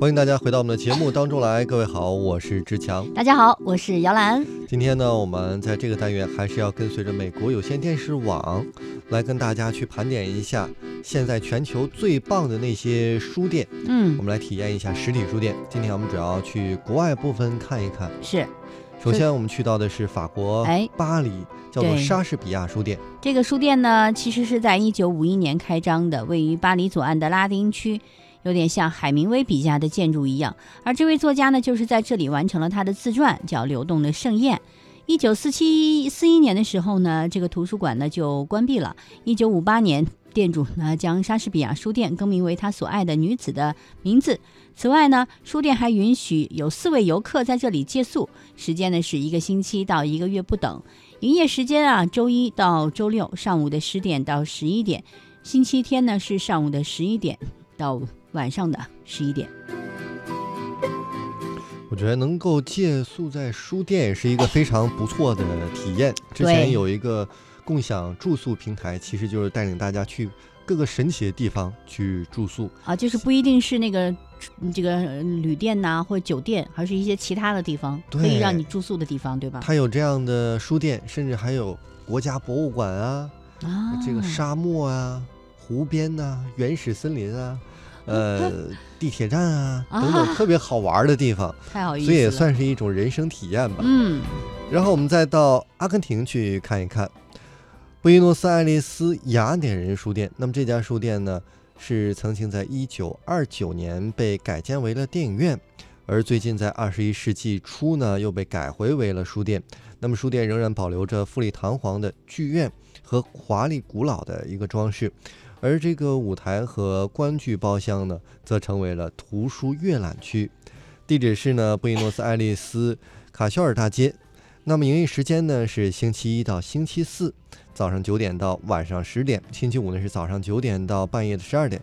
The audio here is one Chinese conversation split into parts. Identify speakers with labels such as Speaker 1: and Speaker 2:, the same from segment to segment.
Speaker 1: 欢迎大家回到我们的节目当中来，各位好，我是志强。
Speaker 2: 大家好，我是姚兰。
Speaker 1: 今天呢，我们在这个单元还是要跟随着美国有线电视网来跟大家去盘点一下现在全球最棒的那些书店。
Speaker 2: 嗯
Speaker 1: 我，们来体验一下实体书店。今天我们主要去国外部分看一看。
Speaker 2: 是
Speaker 1: 首先，我们去到的是法国
Speaker 2: 哎
Speaker 1: 巴黎，叫做莎士比亚书店。
Speaker 2: 这个书店呢，其实是在一九五一年开张的，位于巴黎左岸的拉丁区，有点像海明威笔下的建筑一样。而这位作家呢，就是在这里完成了他的自传，叫《流动的盛宴》。一九四七四一年的时候呢，这个图书馆呢就关闭了。一九五八年，店主呢将莎士比亚书店更名为他所爱的女子的名字。此外呢，书店还允许有四位游客在这里借宿，时间呢是一个星期到一个月不等。营业时间啊，周一到周六上午的十点到十一点，星期天呢是上午的十一点到晚上的十一点。
Speaker 1: 我觉得能够借宿在书店也是一个非常不错的体验。之前有一个共享住宿平台，其实就是带领大家去各个神奇的地方去住宿。
Speaker 2: 啊，就是不一定是那个嗯这个呃旅店呐、或者酒店，还是一些其他的地方可以让你住宿的地方，对吧？
Speaker 1: 它有这样的书店，甚至还有国家博物馆啊，
Speaker 2: 啊，
Speaker 1: 这个沙漠啊、湖边呐、原始森林啊。呃，地铁站啊，等等，
Speaker 2: 啊
Speaker 1: 特别好玩的地方，
Speaker 2: 太好意思，
Speaker 1: 所以也算是一种人生体验吧。
Speaker 2: 嗯，
Speaker 1: 然后我们再到阿根廷去看一看，布宜诺斯艾利斯雅典人书店。那么这家书店呢，是曾经在一九二九年被改建为了电影院，而最近在二十一世纪初呢，又被改回为了书店。那么书店仍然保留着富丽堂皇的剧院和华丽古老的一个装饰，而这个舞台和观剧包厢呢，则成为了图书阅览区。地址是呢布宜诺斯艾利斯卡肖尔大街。那么营业时间呢是星期一到星期四早上九点到晚上十点，星期五呢是早上九点到半夜的十二点，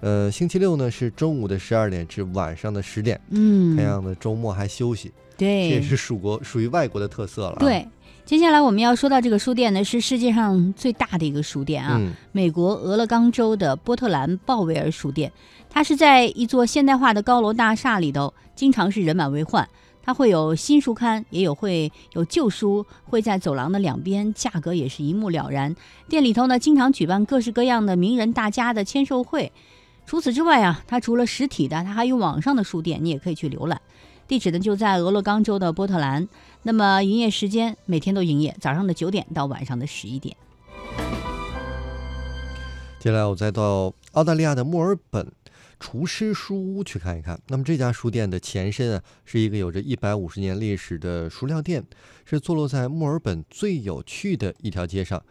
Speaker 1: 呃，星期六呢是中午的十二点至晚上的十点，
Speaker 2: 嗯，
Speaker 1: 看样子周末还休息，这也是属国属于外国的特色了、啊。，
Speaker 2: 对。接下来我们要说到这个书店呢，是世界上最大的一个书店啊，
Speaker 1: 嗯，
Speaker 2: 美国俄勒冈州的波特兰鲍威尔书店，它是在一座现代化的高楼大厦里头，经常是人满为患。它会有新书刊，也有会有旧书，会在走廊的两边，价格也是一目了然。店里头呢，经常举办各式各样的名人大家的签售会。除此之外啊，它除了实体的，它还有网上的书店，你也可以去浏览。地址呢就在俄勒冈州的波特兰。那么营业时间每天都营业，早上的九点到晚上的十一点。
Speaker 1: 接下来我再到澳大利亚的墨尔本厨师书屋去看一看。那么这家书店的前身啊，是一个有着一百五十年历史的熟料店，是坐落在墨尔本最有趣的一条街上，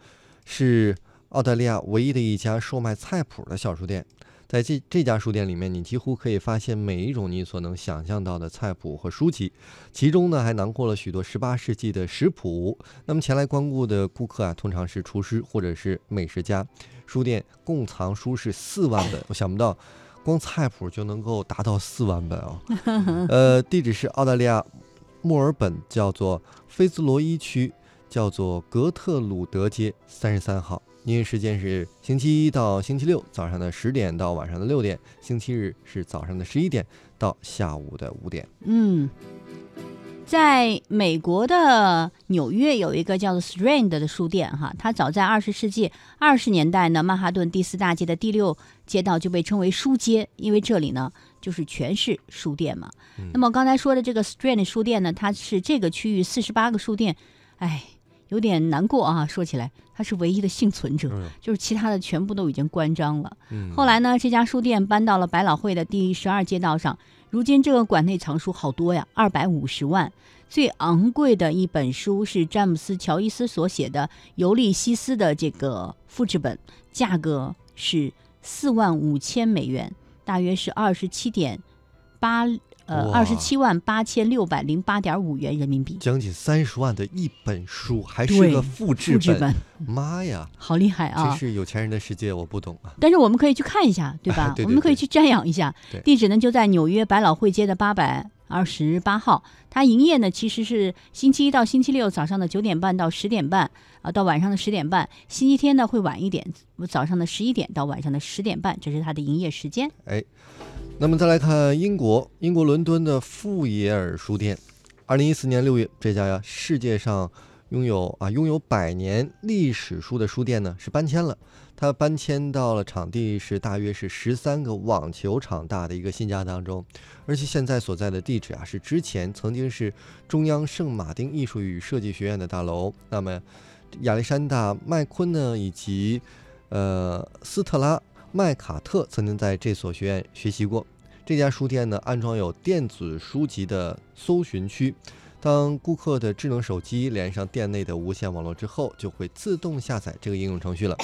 Speaker 1: 是澳大利亚唯一的一家售卖菜谱的小书店。在这这家书店里面，你几乎可以发现每一种你所能想象到的菜谱和书籍，其中呢还囊括了许多18世纪的食谱。那么前来光顾的顾客啊，通常是厨师或者是美食家。书店共藏书是四万本，我想不到，光菜谱就能够达到四万本啊、呃，地址是澳大利亚墨尔本，叫做菲兹罗伊区，叫做格特鲁德街三十三号。营业时间是星期一到星期六早上的十点到晚上的六点，星期日是早上的十一点到下午的五点。
Speaker 2: 嗯，在美国的纽约有一个叫做 Strand 的书店，哈，它早在二十世纪二十年代呢，曼哈顿第四大街的第六街道就被称为书街，因为这里呢就是全是书店嘛。
Speaker 1: 嗯
Speaker 2: 那么刚才说的这个 Strand 书店呢，它是这个区域四十八个书店，哎，有点难过啊，说起来他是唯一的幸存者，
Speaker 1: 嗯
Speaker 2: 就是其他的全部都已经关张了。
Speaker 1: 嗯
Speaker 2: 后来呢，这家书店搬到了百老汇的第十二街道上。如今这个馆内藏书好多呀，二百五十万。最昂贵的一本书是詹姆斯·乔伊斯所写的《尤利西斯》的这个复制本，价格是四万五千美元，大约是二十七点八呃
Speaker 1: 哇
Speaker 2: 二十七万八千六百零八点五元人民币。
Speaker 1: 将近三十万的一本书，还是
Speaker 2: 对
Speaker 1: 个复制
Speaker 2: 本
Speaker 1: 妈呀，
Speaker 2: 好厉害啊！
Speaker 1: 这是有钱人的世界，我不懂啊。
Speaker 2: 但是我们可以去看一下，对吧？
Speaker 1: 对对对
Speaker 2: 我们可以去瞻仰一下。地址呢就在纽约百老汇街的八百二十八号。它营业呢其实是星期一到星期六早上的九点半到十点半，啊，到晚上的十点半。星期天呢会晚一点，早上的十一点到晚上的十点半，这是它的营业时间。
Speaker 1: 那么再来看英国，英国伦敦的富野尔书店，二零一四年六月，这家呀世界上拥有啊拥有百年历史书的书店呢是搬迁了，它搬迁到了场地是大约是十三个网球场大的一个新家当中，而且现在所在的地址啊是之前曾经是中央圣马丁艺术与设计学院的大楼。那么亚历山大麦昆呢以及呃斯特拉。麦卡特曾经在这所学院学习过。这家书店呢，安装有电子书籍的搜寻区。当顾客的智能手机连上店内的无线网络之后，就会自动下载这个应用程序了。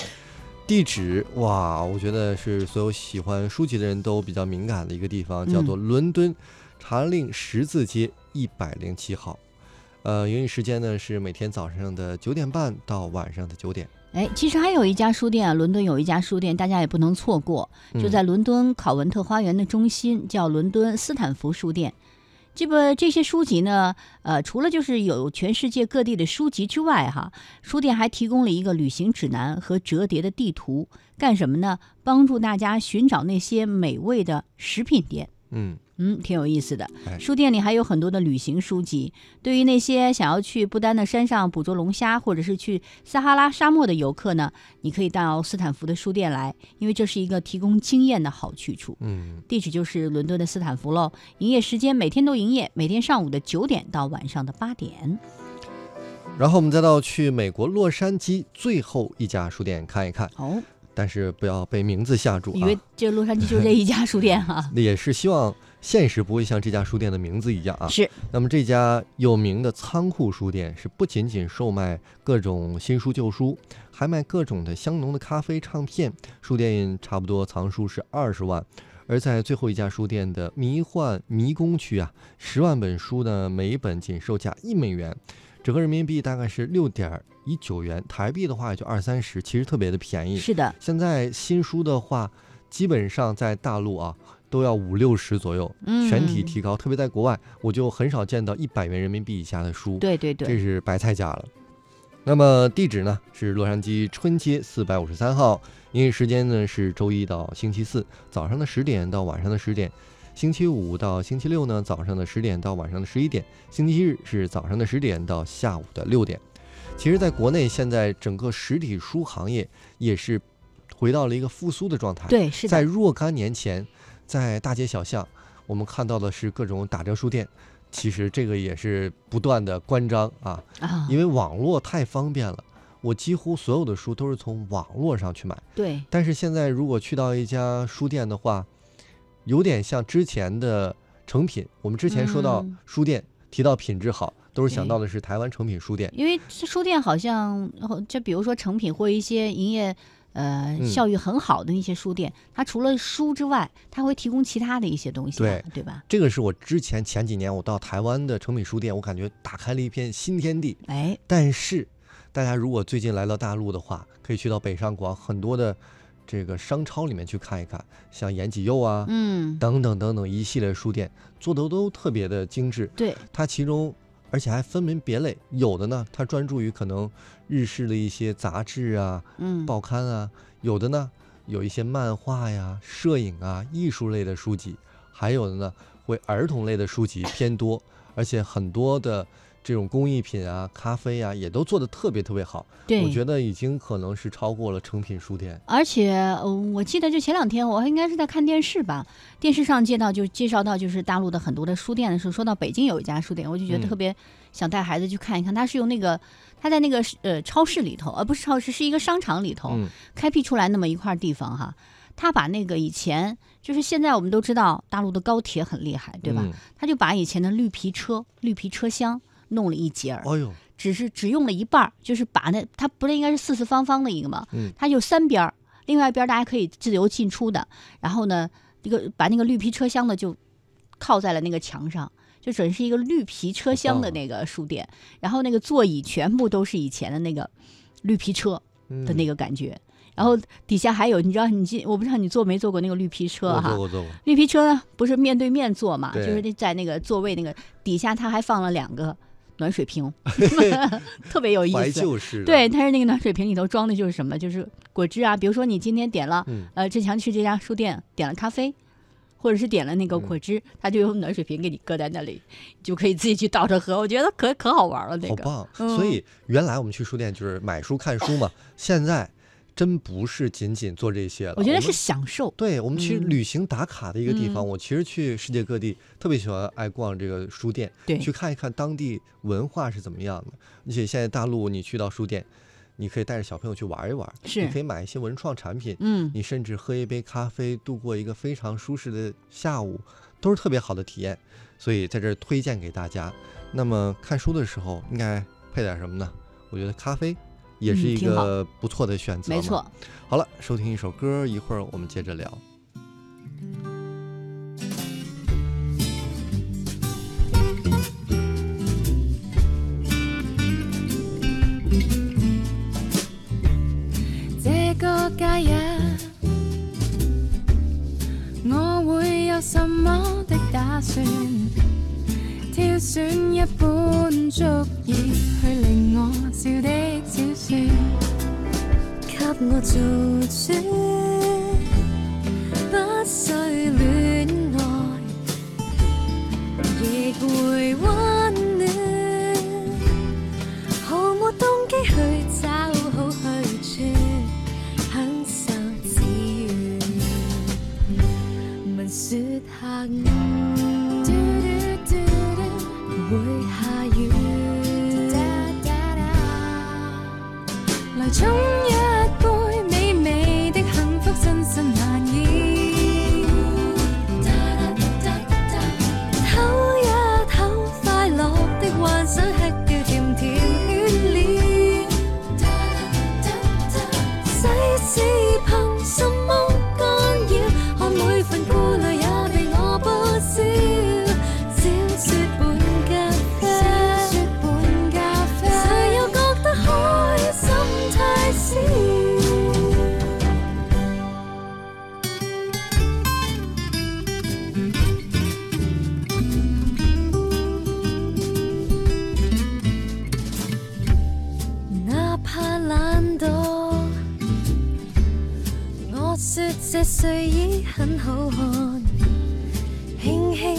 Speaker 1: 地址哇，我觉得是所有喜欢书籍的人都比较敏感的一个地方，叫做伦敦查令十字街一百零七号。呃，营业时间呢是每天早上的九点半到晚上的九点。
Speaker 2: 哎，其实还有一家书店啊，伦敦有一家书店，大家也不能错过，就在伦敦考文特花园的中心，叫伦敦斯坦福书店。这个这些书籍呢，呃，除了就是有全世界各地的书籍之外，哈，书店还提供了一个旅行指南和折叠的地图，干什么呢？帮助大家寻找那些美味的食品店。
Speaker 1: 嗯。
Speaker 2: 嗯，挺有意思的。书店里还有很多的旅行书籍，对于那些想要去不丹的山上捕捉龙虾，或者是去撒哈拉沙漠的游客呢，你可以到斯坦福的书店来，因为这是一个提供经验的好去处。
Speaker 1: 嗯，
Speaker 2: 地址就是伦敦的斯坦福喽。营业时间每天都营业，每天上午的九点到晚上的八点。
Speaker 1: 然后我们再到去美国洛杉矶最后一家书店看一看。
Speaker 2: 哦。
Speaker 1: 但是不要被名字吓住，
Speaker 2: 以为这洛杉矶就这一家书店哈。
Speaker 1: 那也是希望现实不会像这家书店的名字一样啊。
Speaker 2: 是。
Speaker 1: 那么这家有名的仓库书店是不仅仅售卖各种新书旧书，还卖各种的香浓的咖啡唱片。书店差不多藏书是二十万，而在最后一家书店的迷幻迷宫区啊，十万本书呢，每一本仅售价一美元。整个人民币大概是六点一九元，台币的话也就二三十，其实特别的便宜。
Speaker 2: 是的，
Speaker 1: 现在新书的话，基本上在大陆啊都要五六十左右，全体提高。特别在国外，我就很少见到一百元人民币以下的书。
Speaker 2: 对对对，
Speaker 1: 这是白菜价了。那么地址呢是洛杉矶春街四百五十三号，营业时间呢是周一到星期四早上的十点到晚上的十点。星期五到星期六呢，早上的十点到晚上的十一点；星期日是早上的十点到下午的六点。其实，在国内现在整个实体书行业也是回到了一个复苏的状态。
Speaker 2: 对，是
Speaker 1: 在若干年前，在大街小巷，我们看到的是各种打折书店。其实这个也是不断的关张啊，因为网络太方便了，我几乎所有的书都是从网络上去买。
Speaker 2: 对。
Speaker 1: 但是现在如果去到一家书店的话，有点像之前的成品，我们之前说到书店提到品质好，都是想到的是台湾成品书店。
Speaker 2: 因为书店好像就比如说成品或一些营业呃效益很好的那些书店，它除了书之外，它会提供其他的一些东西，
Speaker 1: 对
Speaker 2: 对吧？
Speaker 1: 这个是我之前前几年我到台湾的成品书店，我感觉打开了一片新天地。
Speaker 2: 哎，
Speaker 1: 但是大家如果最近来到大陆的话，可以去到北上广很多的。这个商超里面去看一看，像延吉佑啊，
Speaker 2: 嗯，
Speaker 1: 等等等等一系列书店做的都特别的精致。
Speaker 2: 对，
Speaker 1: 它其中而且还分门别类，有的呢，他专注于可能日式的一些杂志啊，
Speaker 2: 嗯，
Speaker 1: 报刊啊，有的呢有一些漫画呀、摄影啊、艺术类的书籍，还有的呢会儿童类的书籍偏多，而且很多的。这种工艺品啊，咖啡啊，也都做的特别特别好。
Speaker 2: 对，
Speaker 1: 我觉得已经可能是超过了成品书店。
Speaker 2: 而且，嗯，我记得就前两天，我应该是在看电视吧，电视上介绍就介绍到就是大陆的很多的书店的时候，说到北京有一家书店，我就觉得特别想带孩子去看一看。他是用那个他在那个呃超市里头，而不是超市，是一个商场里头开辟出来那么一块地方哈。他把那个以前就是现在我们都知道大陆的高铁很厉害，对吧？他就把以前的绿皮车、绿皮车厢。弄了一截儿，
Speaker 1: 哎呦，
Speaker 2: 只是只用了一半儿，就是把那它不是应该是四四方方的一个吗？
Speaker 1: 嗯，
Speaker 2: 它就三边儿，另外一边大家可以自由进出的。然后呢，一个把那个绿皮车厢的就靠在了那个墙上，就准是一个绿皮车厢的那个书店。然后那个座椅全部都是以前的那个绿皮车的那个感觉。然后底下还有，你知道你进，我不知道你坐没坐过那个绿皮车哈？
Speaker 1: 坐过坐过。
Speaker 2: 绿皮车呢，不是面对面坐嘛？就是在那个座位那个底下，它还放了两个。暖水瓶 特别有意思。
Speaker 1: 怀旧式。
Speaker 2: 对，它是那个暖水瓶里头装的就是什么？就是果汁啊。比如说你今天点了，呃，志强去这家书店点了咖啡，或者是点了那个果汁，他就用暖水瓶给你搁在那里，你就可以自己去倒着喝。我觉得可可好玩了，那个
Speaker 1: 好棒！
Speaker 2: 嗯
Speaker 1: 所以原来我们去书店就是买书看书嘛，现在真不是仅仅做这些了。
Speaker 2: 我觉得是享受。
Speaker 1: 对我们去
Speaker 2: 嗯
Speaker 1: 旅行打卡的一个地方，
Speaker 2: 嗯
Speaker 1: 我其实去世界各地特别喜欢爱逛这个书店，
Speaker 2: 对
Speaker 1: 去看一看当地文化是怎么样的。而且现在大陆你去到书店，你可以带着小朋友去玩一玩，
Speaker 2: 是
Speaker 1: 你可以买一些文创产品，
Speaker 2: 嗯，
Speaker 1: 你甚至喝一杯咖啡，度过一个非常舒适的下午，都是特别好的体验。所以在这儿推荐给大家。那么看书的时候应该配点什么呢？我觉得咖啡也是一个不错的选择、
Speaker 2: 没错。。
Speaker 1: 好了，收听一首歌，一会儿我们接着聊。
Speaker 3: 这个假日，我會有什麼的打算？挑選一本足以去令我笑的我做主，不需戀愛，亦會溫暖。毫無動機去找好去處，享受自願。聞說下午會下雨，來沖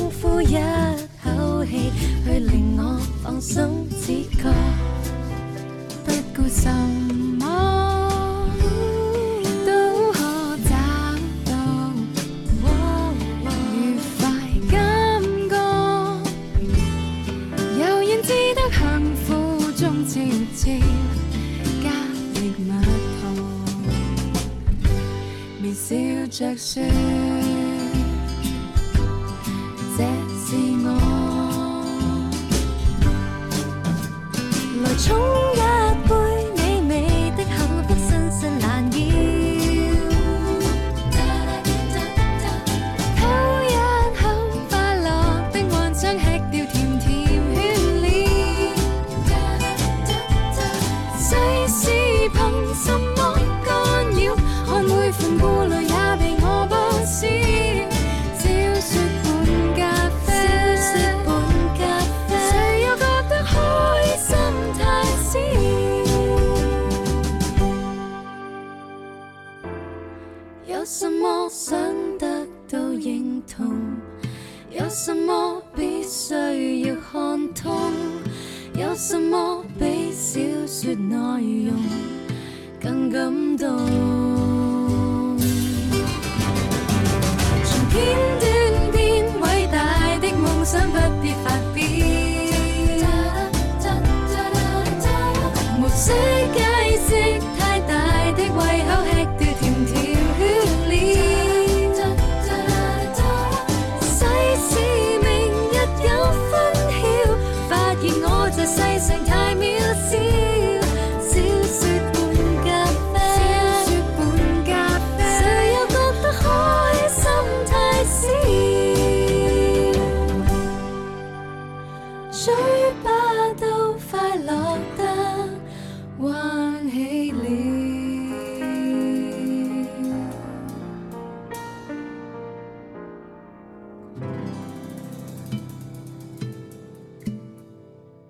Speaker 3: 呼一口氣，去令我放鬆知覺，不顧什麼都可找到愉快感覺。悠然自得幸福中悄悄加熱蜜糖，微笑着說，说内容更感动。